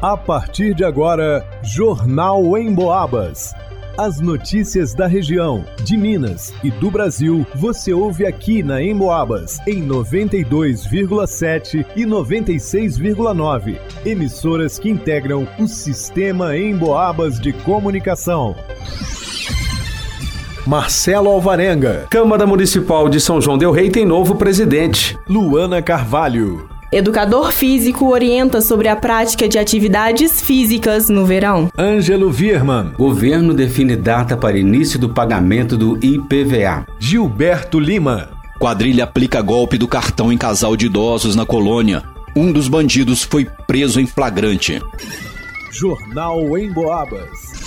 A partir de agora, Jornal em Boabas. As notícias da região, de Minas e do Brasil, você ouve aqui na Emboabas, em 92,7 e 96,9. Emissoras que integram o sistema Emboabas de comunicação. Marcelo Alvarenga. Câmara Municipal de São João Del Rei tem novo presidente. Luana Carvalho. Educador físico orienta sobre a prática de atividades físicas no verão. Ângelo Virman. Governo define data para início do pagamento do IPVA. Gilberto Lima. Quadrilha aplica golpe do cartão em casal de idosos na colônia. Um dos bandidos foi preso em flagrante. Jornal em Boabas.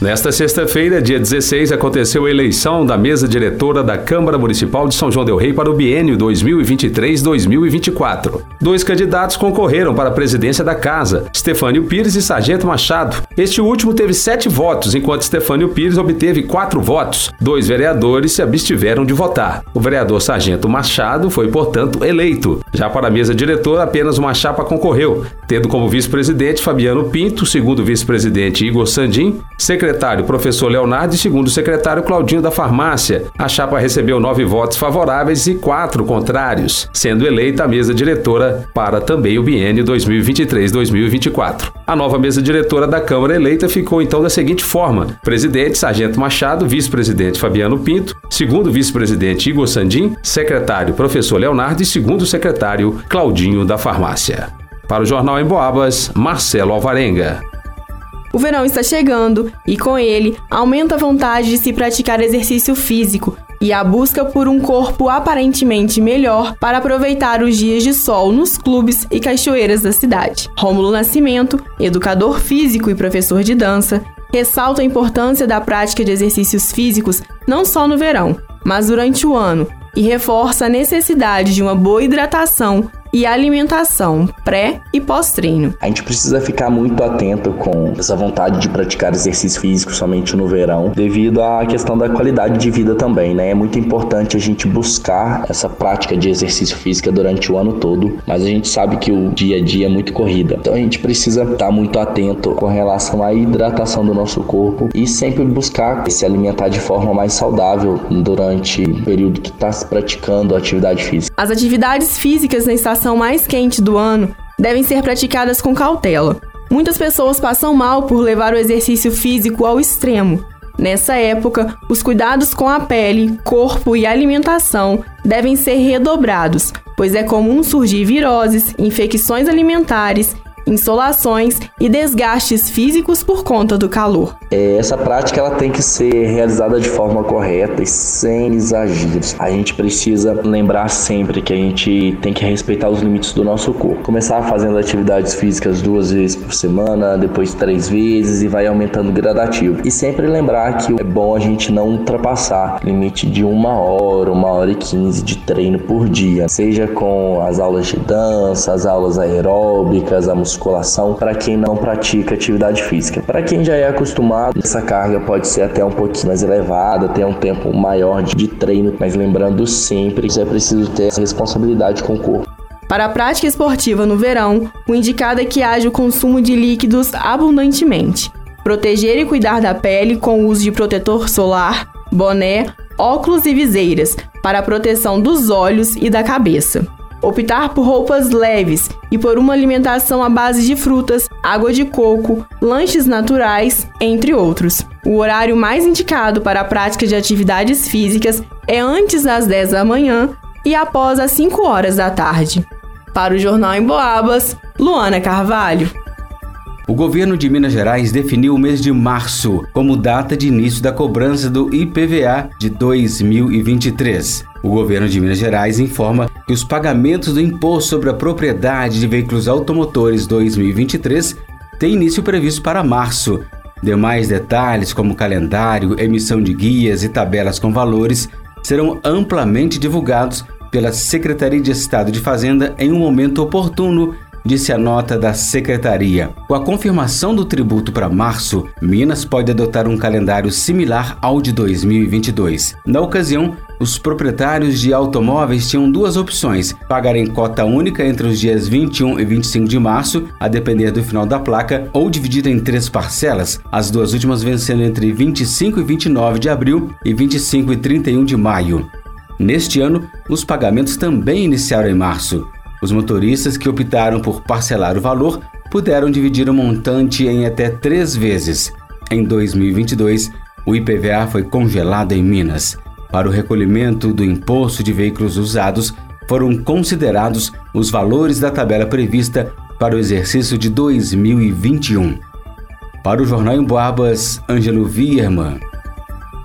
Nesta sexta-feira, dia 16, aconteceu a eleição da mesa diretora da Câmara Municipal de São João Del Rei para o biênio 2023-2024. Dois candidatos concorreram para a presidência da casa, Stefânio Pires e Sargento Machado. Este último teve sete votos, enquanto Stefânio Pires obteve quatro votos. Dois vereadores se abstiveram de votar. O vereador Sargento Machado foi, portanto, eleito. Já para a mesa diretora, apenas uma chapa concorreu, tendo como vice-presidente Fabiano Pinto, segundo vice-presidente Igor Sandim, secretário secretário, professor Leonardo, e segundo secretário, Claudinho da Farmácia. A chapa recebeu nove votos favoráveis e quatro contrários, sendo eleita a mesa diretora para também o biênio 2023-2024. A nova mesa diretora da Câmara eleita ficou então da seguinte forma: presidente Sargento Machado, vice-presidente Fabiano Pinto, segundo vice-presidente Igor Sandim, secretário professor Leonardo e segundo secretário Claudinho da Farmácia. Para o Jornal em Boabas, Marcelo Alvarenga. O verão está chegando e, com ele, aumenta a vontade de se praticar exercício físico e a busca por um corpo aparentemente melhor para aproveitar os dias de sol nos clubes e cachoeiras da cidade. Rômulo Nascimento, educador físico e professor de dança, ressalta a importância da prática de exercícios físicos não só no verão, mas durante o ano e reforça a necessidade de uma boa hidratação e alimentação pré e pós-treino. A gente precisa ficar muito atento com essa vontade de praticar exercício físico somente no verão, devido à questão da qualidade de vida também, né? É muito importante a gente buscar essa prática de exercício físico durante o ano todo, mas a gente sabe que o dia a dia é muito corrida. Então a gente precisa estar muito atento com relação à hidratação do nosso corpo e sempre buscar se alimentar de forma mais saudável durante o período que está se praticando a atividade física. As atividades físicas na estação estação mais quente do ano devem ser praticadas com cautela. Muitas pessoas passam mal por levar o exercício físico ao extremo. Nessa época, os cuidados com a pele, corpo e alimentação devem ser redobrados, pois é comum surgir viroses, infecções alimentares insolações e desgastes físicos por conta do calor. É, essa prática ela tem que ser realizada de forma correta e sem exageros. A gente precisa lembrar sempre que a gente tem que respeitar os limites do nosso corpo. Começar fazendo atividades físicas duas vezes por semana, depois três vezes e vai aumentando gradativo. E sempre lembrar que é bom a gente não ultrapassar o limite de uma hora, uma hora e quinze de treino por dia, seja com as aulas de dança, as aulas aeróbicas, a musculação musculação para quem não pratica atividade física. Para quem já é acostumado, essa carga pode ser até um pouquinho mais elevada, ter um tempo maior de treino, mas lembrando sempre que é preciso ter responsabilidade com o corpo. Para a prática esportiva no verão, o indicado é que haja o consumo de líquidos abundantemente. Proteger e cuidar da pele com o uso de protetor solar, boné, óculos e viseiras para a proteção dos olhos e da cabeça optar por roupas leves e por uma alimentação à base de frutas, água de coco, lanches naturais, entre outros. O horário mais indicado para a prática de atividades físicas é antes das 10 da manhã e após as 5 horas da tarde. Para o Jornal em Boabas, Luana Carvalho. O governo de Minas Gerais definiu o mês de março como data de início da cobrança do IPVA de 2023. O governo de Minas Gerais informa que os pagamentos do Imposto sobre a Propriedade de Veículos Automotores 2023 têm início previsto para março. Demais detalhes, como calendário, emissão de guias e tabelas com valores, serão amplamente divulgados pela Secretaria de Estado de Fazenda em um momento oportuno disse a nota da secretaria. Com a confirmação do tributo para março, Minas pode adotar um calendário similar ao de 2022. Na ocasião, os proprietários de automóveis tinham duas opções: pagar em cota única entre os dias 21 e 25 de março, a depender do final da placa, ou dividida em três parcelas, as duas últimas vencendo entre 25 e 29 de abril e 25 e 31 de maio. Neste ano, os pagamentos também iniciaram em março. Os motoristas que optaram por parcelar o valor puderam dividir o montante em até três vezes. Em 2022, o IPVA foi congelado em Minas. Para o recolhimento do imposto de veículos usados, foram considerados os valores da tabela prevista para o exercício de 2021. Para o Jornal em Boabas, Ângelo Vierman.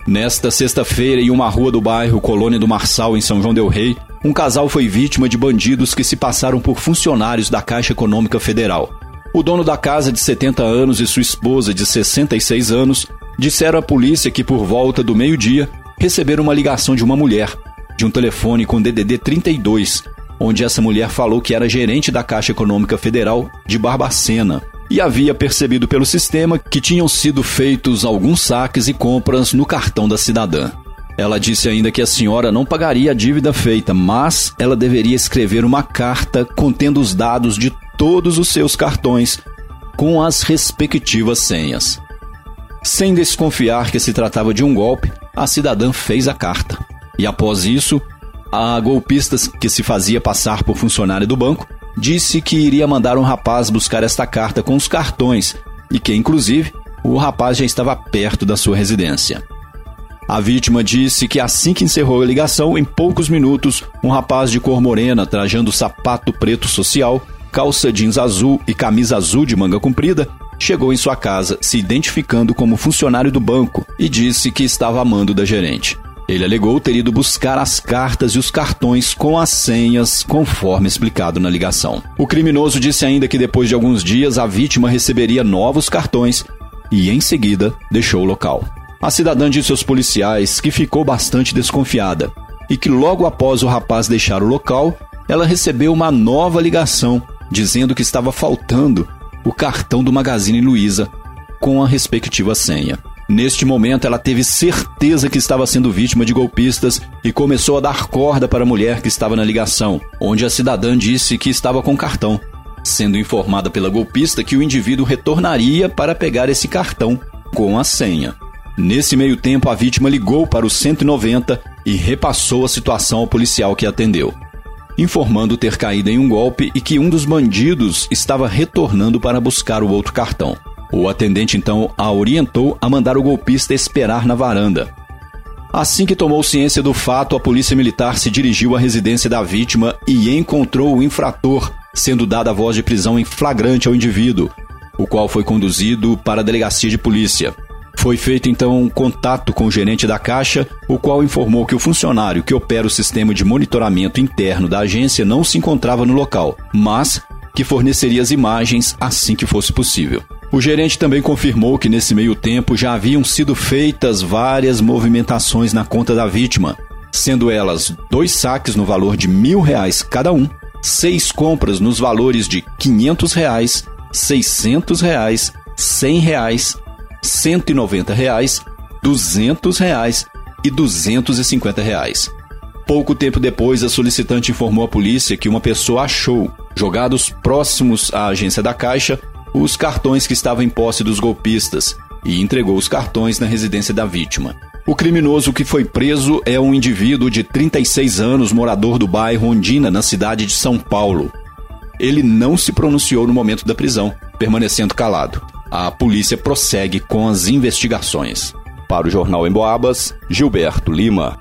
Nesta sexta-feira, em uma rua do bairro Colônia do Marçal, em São João Del Rei, um casal foi vítima de bandidos que se passaram por funcionários da Caixa Econômica Federal. O dono da casa, de 70 anos, e sua esposa, de 66 anos, disseram à polícia que, por volta do meio-dia, receberam uma ligação de uma mulher, de um telefone com DDD 32, onde essa mulher falou que era gerente da Caixa Econômica Federal de Barbacena e havia percebido pelo sistema que tinham sido feitos alguns saques e compras no cartão da cidadã. Ela disse ainda que a senhora não pagaria a dívida feita, mas ela deveria escrever uma carta contendo os dados de todos os seus cartões com as respectivas senhas. Sem desconfiar que se tratava de um golpe, a cidadã fez a carta. E após isso, a golpista que se fazia passar por funcionária do banco disse que iria mandar um rapaz buscar esta carta com os cartões e que, inclusive, o rapaz já estava perto da sua residência. A vítima disse que assim que encerrou a ligação, em poucos minutos, um rapaz de cor morena, trajando sapato preto social, calça jeans azul e camisa azul de manga comprida, chegou em sua casa se identificando como funcionário do banco e disse que estava amando da gerente. Ele alegou ter ido buscar as cartas e os cartões com as senhas, conforme explicado na ligação. O criminoso disse ainda que depois de alguns dias a vítima receberia novos cartões e, em seguida, deixou o local. A cidadã disse aos policiais que ficou bastante desconfiada e que logo após o rapaz deixar o local, ela recebeu uma nova ligação dizendo que estava faltando o cartão do Magazine Luiza com a respectiva senha. Neste momento, ela teve certeza que estava sendo vítima de golpistas e começou a dar corda para a mulher que estava na ligação, onde a cidadã disse que estava com cartão, sendo informada pela golpista que o indivíduo retornaria para pegar esse cartão com a senha. Nesse meio tempo, a vítima ligou para o 190 e repassou a situação ao policial que atendeu, informando ter caído em um golpe e que um dos bandidos estava retornando para buscar o outro cartão. O atendente então a orientou a mandar o golpista esperar na varanda. Assim que tomou ciência do fato, a polícia militar se dirigiu à residência da vítima e encontrou o infrator, sendo dada a voz de prisão em flagrante ao indivíduo, o qual foi conduzido para a delegacia de polícia. Foi feito então um contato com o gerente da Caixa, o qual informou que o funcionário que opera o sistema de monitoramento interno da agência não se encontrava no local, mas que forneceria as imagens assim que fosse possível. O gerente também confirmou que nesse meio tempo já haviam sido feitas várias movimentações na conta da vítima, sendo elas dois saques no valor de mil reais cada um, seis compras nos valores de quinhentos reais, seiscentos reais, cem reais, cento e noventa reais, duzentos reais e duzentos e cinquenta reais. Pouco tempo depois, a solicitante informou à polícia que uma pessoa achou, jogados próximos à agência da Caixa, os cartões que estavam em posse dos golpistas e entregou os cartões na residência da vítima. O criminoso que foi preso é um indivíduo de 36 anos, morador do bairro Ondina, na cidade de São Paulo. Ele não se pronunciou no momento da prisão, permanecendo calado. A polícia prossegue com as investigações. Para o Jornal Emboabas, Gilberto Lima.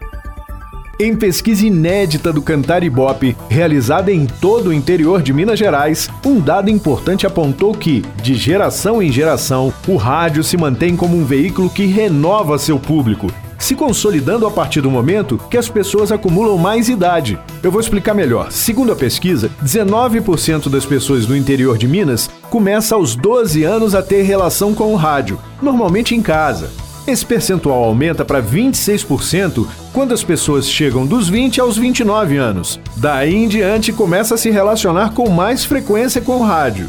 Em pesquisa inédita do Cantar Ibope, realizada em todo o interior de Minas Gerais, um dado importante apontou que, de geração em geração, o rádio se mantém como um veículo que renova seu público, se consolidando a partir do momento que as pessoas acumulam mais idade. Eu vou explicar melhor. Segundo a pesquisa, 19% das pessoas do interior de Minas começa aos 12 anos a ter relação com o rádio, normalmente em casa. Esse percentual aumenta para 26% quando as pessoas chegam dos 20 aos 29 anos. Daí em diante começa a se relacionar com mais frequência com o rádio.